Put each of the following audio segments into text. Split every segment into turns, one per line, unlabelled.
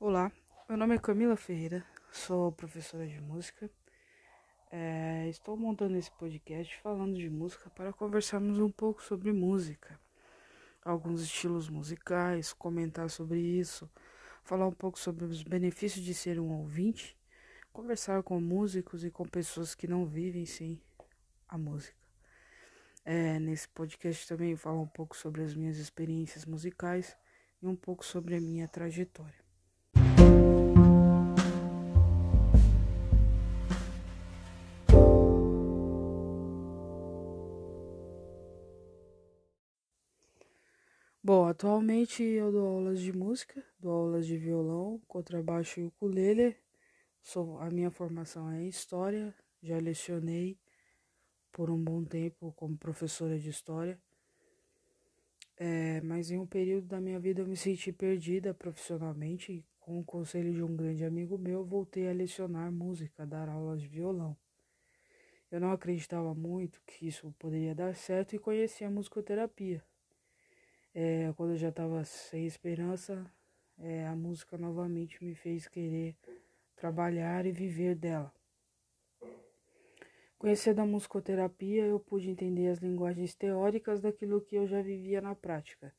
Olá, meu nome é Camila Ferreira, sou professora de música. É, estou montando esse podcast falando de música para conversarmos um pouco sobre música, alguns estilos musicais, comentar sobre isso, falar um pouco sobre os benefícios de ser um ouvinte, conversar com músicos e com pessoas que não vivem sem a música. É, nesse podcast também falo um pouco sobre as minhas experiências musicais e um pouco sobre a minha trajetória. Bom, atualmente eu dou aulas de música, dou aulas de violão, contrabaixo e ukulele. Sou, a minha formação é história, já lecionei por um bom tempo como professora de história. É, mas em um período da minha vida eu me senti perdida profissionalmente e com o conselho de um grande amigo meu voltei a lecionar música, dar aulas de violão. Eu não acreditava muito que isso poderia dar certo e conheci a musicoterapia. É, quando eu já estava sem esperança, é, a música novamente me fez querer trabalhar e viver dela. Conhecendo a musicoterapia, eu pude entender as linguagens teóricas daquilo que eu já vivia na prática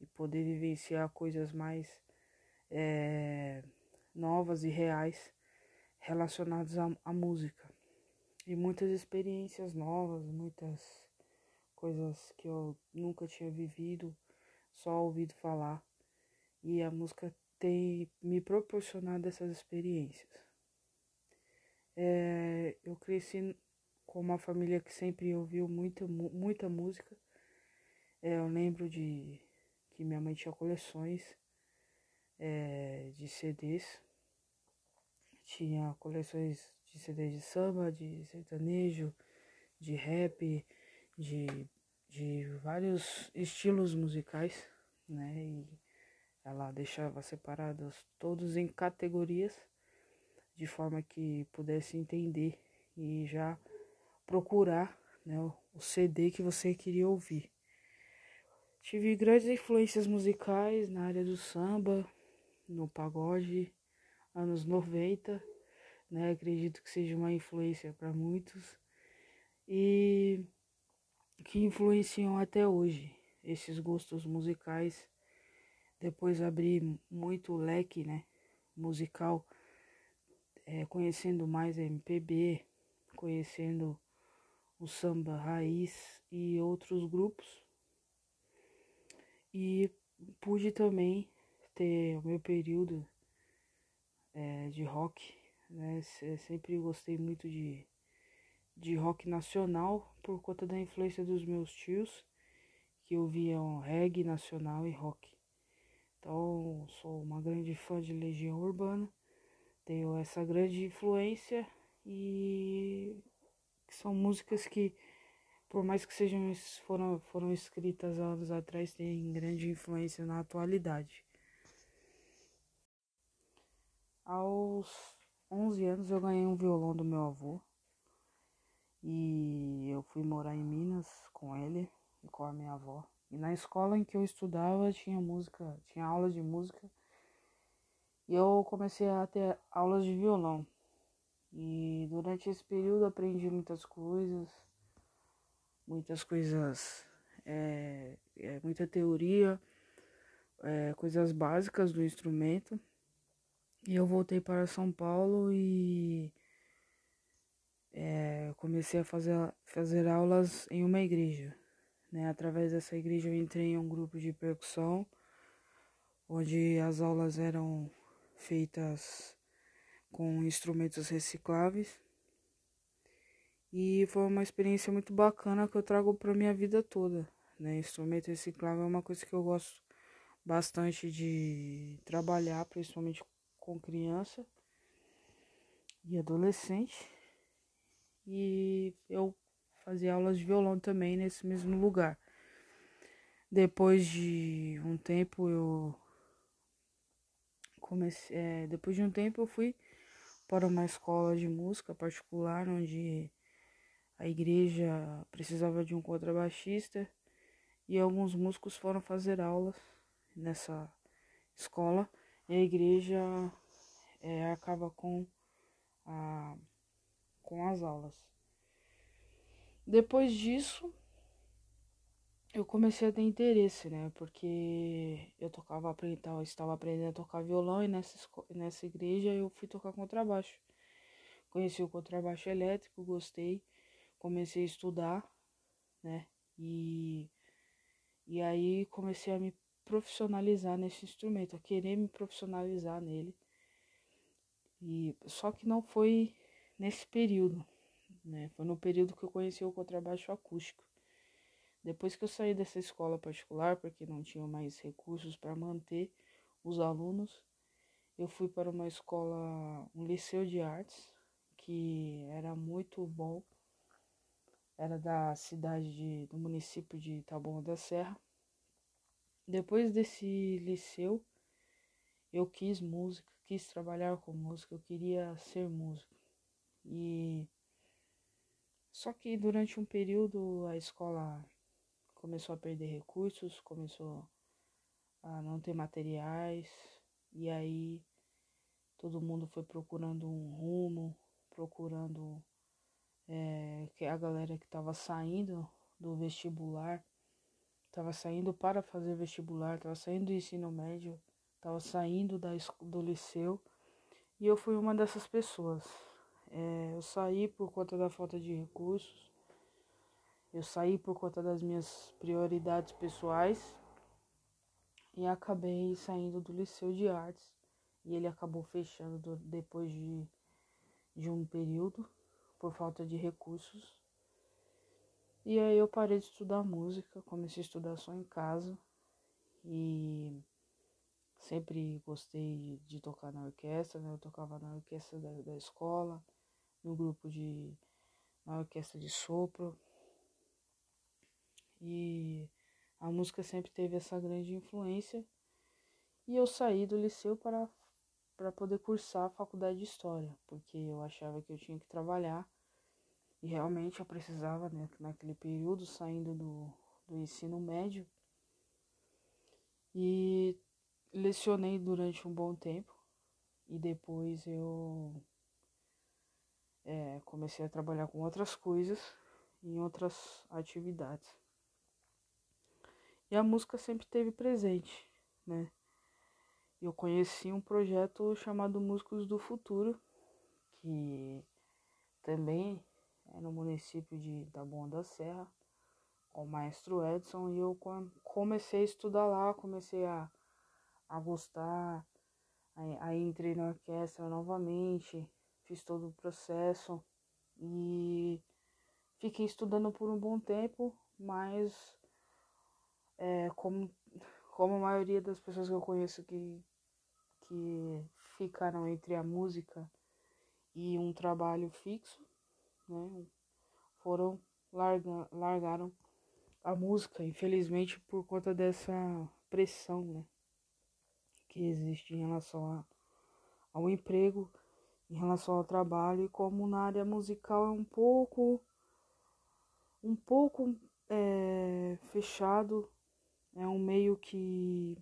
e poder vivenciar coisas mais é, novas e reais relacionadas à, à música. E muitas experiências novas, muitas coisas que eu nunca tinha vivido só ouvido falar. E a música tem me proporcionado essas experiências. É, eu cresci com uma família que sempre ouviu muita, muita música. É, eu lembro de que minha mãe tinha coleções é, de CDs. Tinha coleções de CDs de samba, de sertanejo, de rap, de de vários estilos musicais, né? E ela deixava separados todos em categorias, de forma que pudesse entender e já procurar né, o CD que você queria ouvir. Tive grandes influências musicais na área do samba, no pagode, anos 90, né? Acredito que seja uma influência para muitos. E que influenciam até hoje esses gostos musicais. Depois abri muito leque, né, musical, é, conhecendo mais a MPB, conhecendo o samba raiz e outros grupos. E pude também ter o meu período é, de rock, né? Sempre gostei muito de de rock nacional por conta da influência dos meus tios que ouviam reggae nacional e rock. Então, sou uma grande fã de Legião Urbana, tenho essa grande influência e são músicas que, por mais que sejam foram, foram escritas anos atrás, têm grande influência na atualidade. Aos 11 anos eu ganhei um violão do meu avô. E eu fui morar em Minas com ele e com a minha avó. E na escola em que eu estudava tinha música, tinha aulas de música. E eu comecei a ter aulas de violão. E durante esse período aprendi muitas coisas, muitas coisas, é, é, muita teoria, é, coisas básicas do instrumento. E eu voltei para São Paulo e é, comecei a fazer, fazer aulas em uma igreja. Né? Através dessa igreja eu entrei em um grupo de percussão, onde as aulas eram feitas com instrumentos recicláveis. E foi uma experiência muito bacana que eu trago para minha vida toda. Né? Instrumento reciclável é uma coisa que eu gosto bastante de trabalhar, principalmente com criança e adolescente e eu fazia aulas de violão também nesse mesmo lugar. Depois de um tempo eu comecei, é, depois de um tempo eu fui para uma escola de música particular onde a igreja precisava de um contrabaixista e alguns músicos foram fazer aulas nessa escola e a igreja é, acaba com, a, com as aulas. Depois disso, eu comecei a ter interesse, né? Porque eu tocava, eu estava aprendendo a tocar violão e nessa, nessa igreja eu fui tocar contrabaixo. Conheci o contrabaixo elétrico, gostei, comecei a estudar, né? E, e aí comecei a me profissionalizar nesse instrumento, a querer me profissionalizar nele. E só que não foi nesse período, né? Foi no período que eu conheci o contrabaixo acústico. Depois que eu saí dessa escola particular, porque não tinha mais recursos para manter os alunos, eu fui para uma escola, um liceu de artes, que era muito bom. Era da cidade de, do município de Taboão da Serra. Depois desse liceu, eu quis música, quis trabalhar com música, eu queria ser músico. E só que durante um período a escola começou a perder recursos, começou a não ter materiais, e aí todo mundo foi procurando um rumo, procurando é, que a galera que estava saindo do vestibular Tava saindo para fazer vestibular, tava saindo do ensino médio, tava saindo da, do liceu e eu fui uma dessas pessoas. É, eu saí por conta da falta de recursos, eu saí por conta das minhas prioridades pessoais. E acabei saindo do liceu de artes. E ele acabou fechando do, depois de, de um período por falta de recursos. E aí eu parei de estudar música, comecei a estudar só em casa. E sempre gostei de, de tocar na orquestra, né? Eu tocava na orquestra da, da escola, no grupo de. na orquestra de sopro. E a música sempre teve essa grande influência. E eu saí do liceu para, para poder cursar a faculdade de História, porque eu achava que eu tinha que trabalhar e realmente eu precisava, né, naquele período, saindo do, do ensino médio. E lecionei durante um bom tempo. E depois eu é, comecei a trabalhar com outras coisas, em outras atividades. E a música sempre esteve presente, né? Eu conheci um projeto chamado Músicos do Futuro, que também é no município de Taboão da Serra, com o maestro Edson, e eu comecei a estudar lá, comecei a, a gostar, aí, aí entrei na orquestra novamente, fiz todo o processo e fiquei estudando por um bom tempo, mas é, como, como a maioria das pessoas que eu conheço que, que ficaram entre a música e um trabalho fixo, né? Foram larga, largaram a música, infelizmente por conta dessa pressão, né? Que existe em relação a, ao emprego, em relação ao trabalho e como na área musical é um pouco um pouco é, fechado, é um meio que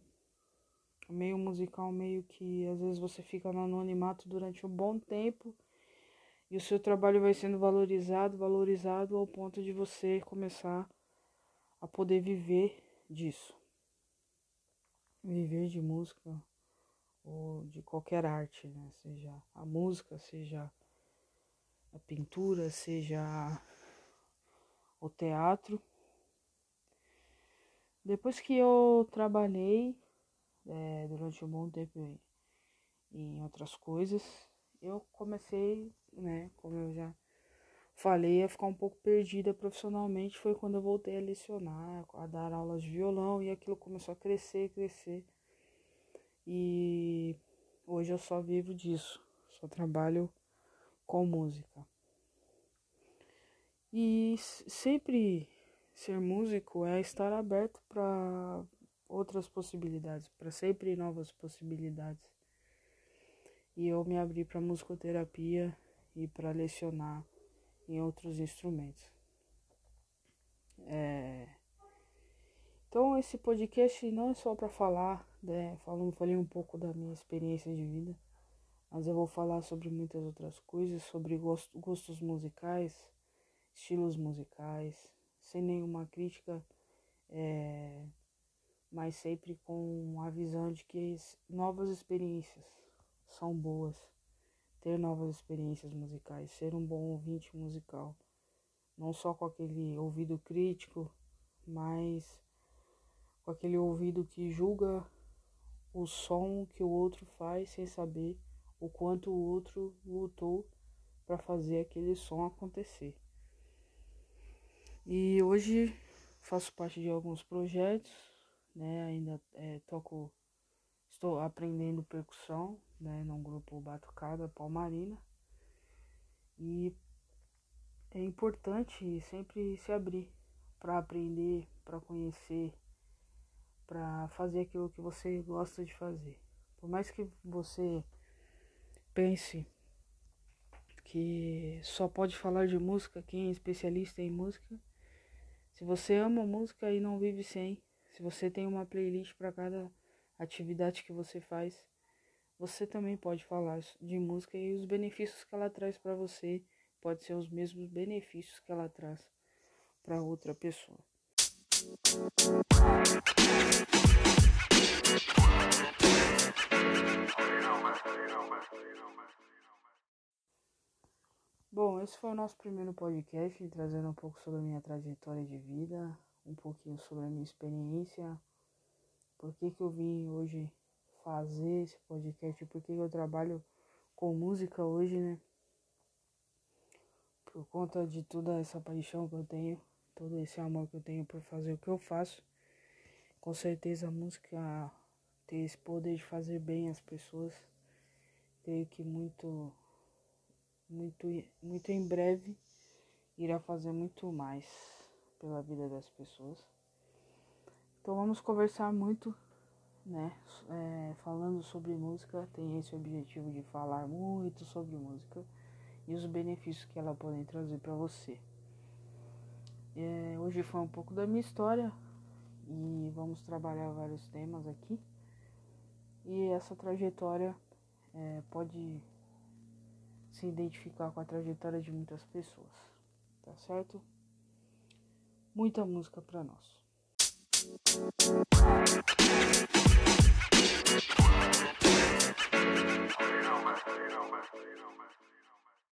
meio musical meio que às vezes você fica no anonimato durante um bom tempo e o seu trabalho vai sendo valorizado, valorizado ao ponto de você começar a poder viver disso. Viver de música ou de qualquer arte, né? Seja a música, seja a pintura, seja o teatro. Depois que eu trabalhei é, durante um bom tempo em, outras coisas, eu comecei né? Como eu já falei, a ficar um pouco perdida profissionalmente foi quando eu voltei a lecionar, a dar aulas de violão e aquilo começou a crescer, crescer. E hoje eu só vivo disso, só trabalho com música. E sempre ser músico é estar aberto para outras possibilidades, para sempre novas possibilidades. E eu me abri para musicoterapia e para lecionar em outros instrumentos. É... Então esse podcast não é só para falar, né? Falando, falei um pouco da minha experiência de vida, mas eu vou falar sobre muitas outras coisas, sobre gostos musicais, estilos musicais, sem nenhuma crítica, é... mas sempre com a visão de que novas experiências são boas, ter novas experiências musicais, ser um bom ouvinte musical, não só com aquele ouvido crítico, mas com aquele ouvido que julga o som que o outro faz sem saber o quanto o outro lutou para fazer aquele som acontecer. E hoje faço parte de alguns projetos, né? Ainda é, toco, estou aprendendo percussão, né? Num grupo Batucada Palmarina. E é importante sempre se abrir para aprender, para conhecer, para fazer aquilo que você gosta de fazer. Por mais que você pense que só pode falar de música quem é especialista em música, se você ama música e não vive sem, se você tem uma playlist para cada atividade que você faz, você também pode falar de música e os benefícios que ela traz para você pode ser os mesmos benefícios que ela traz para outra pessoa. Bom, esse foi o nosso primeiro podcast, trazendo um pouco sobre a minha trajetória de vida, um pouquinho sobre a minha experiência, por que, que eu vim hoje fazer esse podcast, por que, que eu trabalho com música hoje, né? Por conta de toda essa paixão que eu tenho todo esse amor que eu tenho por fazer o que eu faço. Com certeza a música tem esse poder de fazer bem as pessoas. Creio que muito, muito, muito em breve irá fazer muito mais pela vida das pessoas. Então vamos conversar muito, né? É, falando sobre música, tem esse objetivo de falar muito sobre música e os benefícios que ela pode trazer para você. É, hoje foi um pouco da minha história e vamos trabalhar vários temas aqui. E essa trajetória é, pode se identificar com a trajetória de muitas pessoas, tá certo? Muita música para nós. You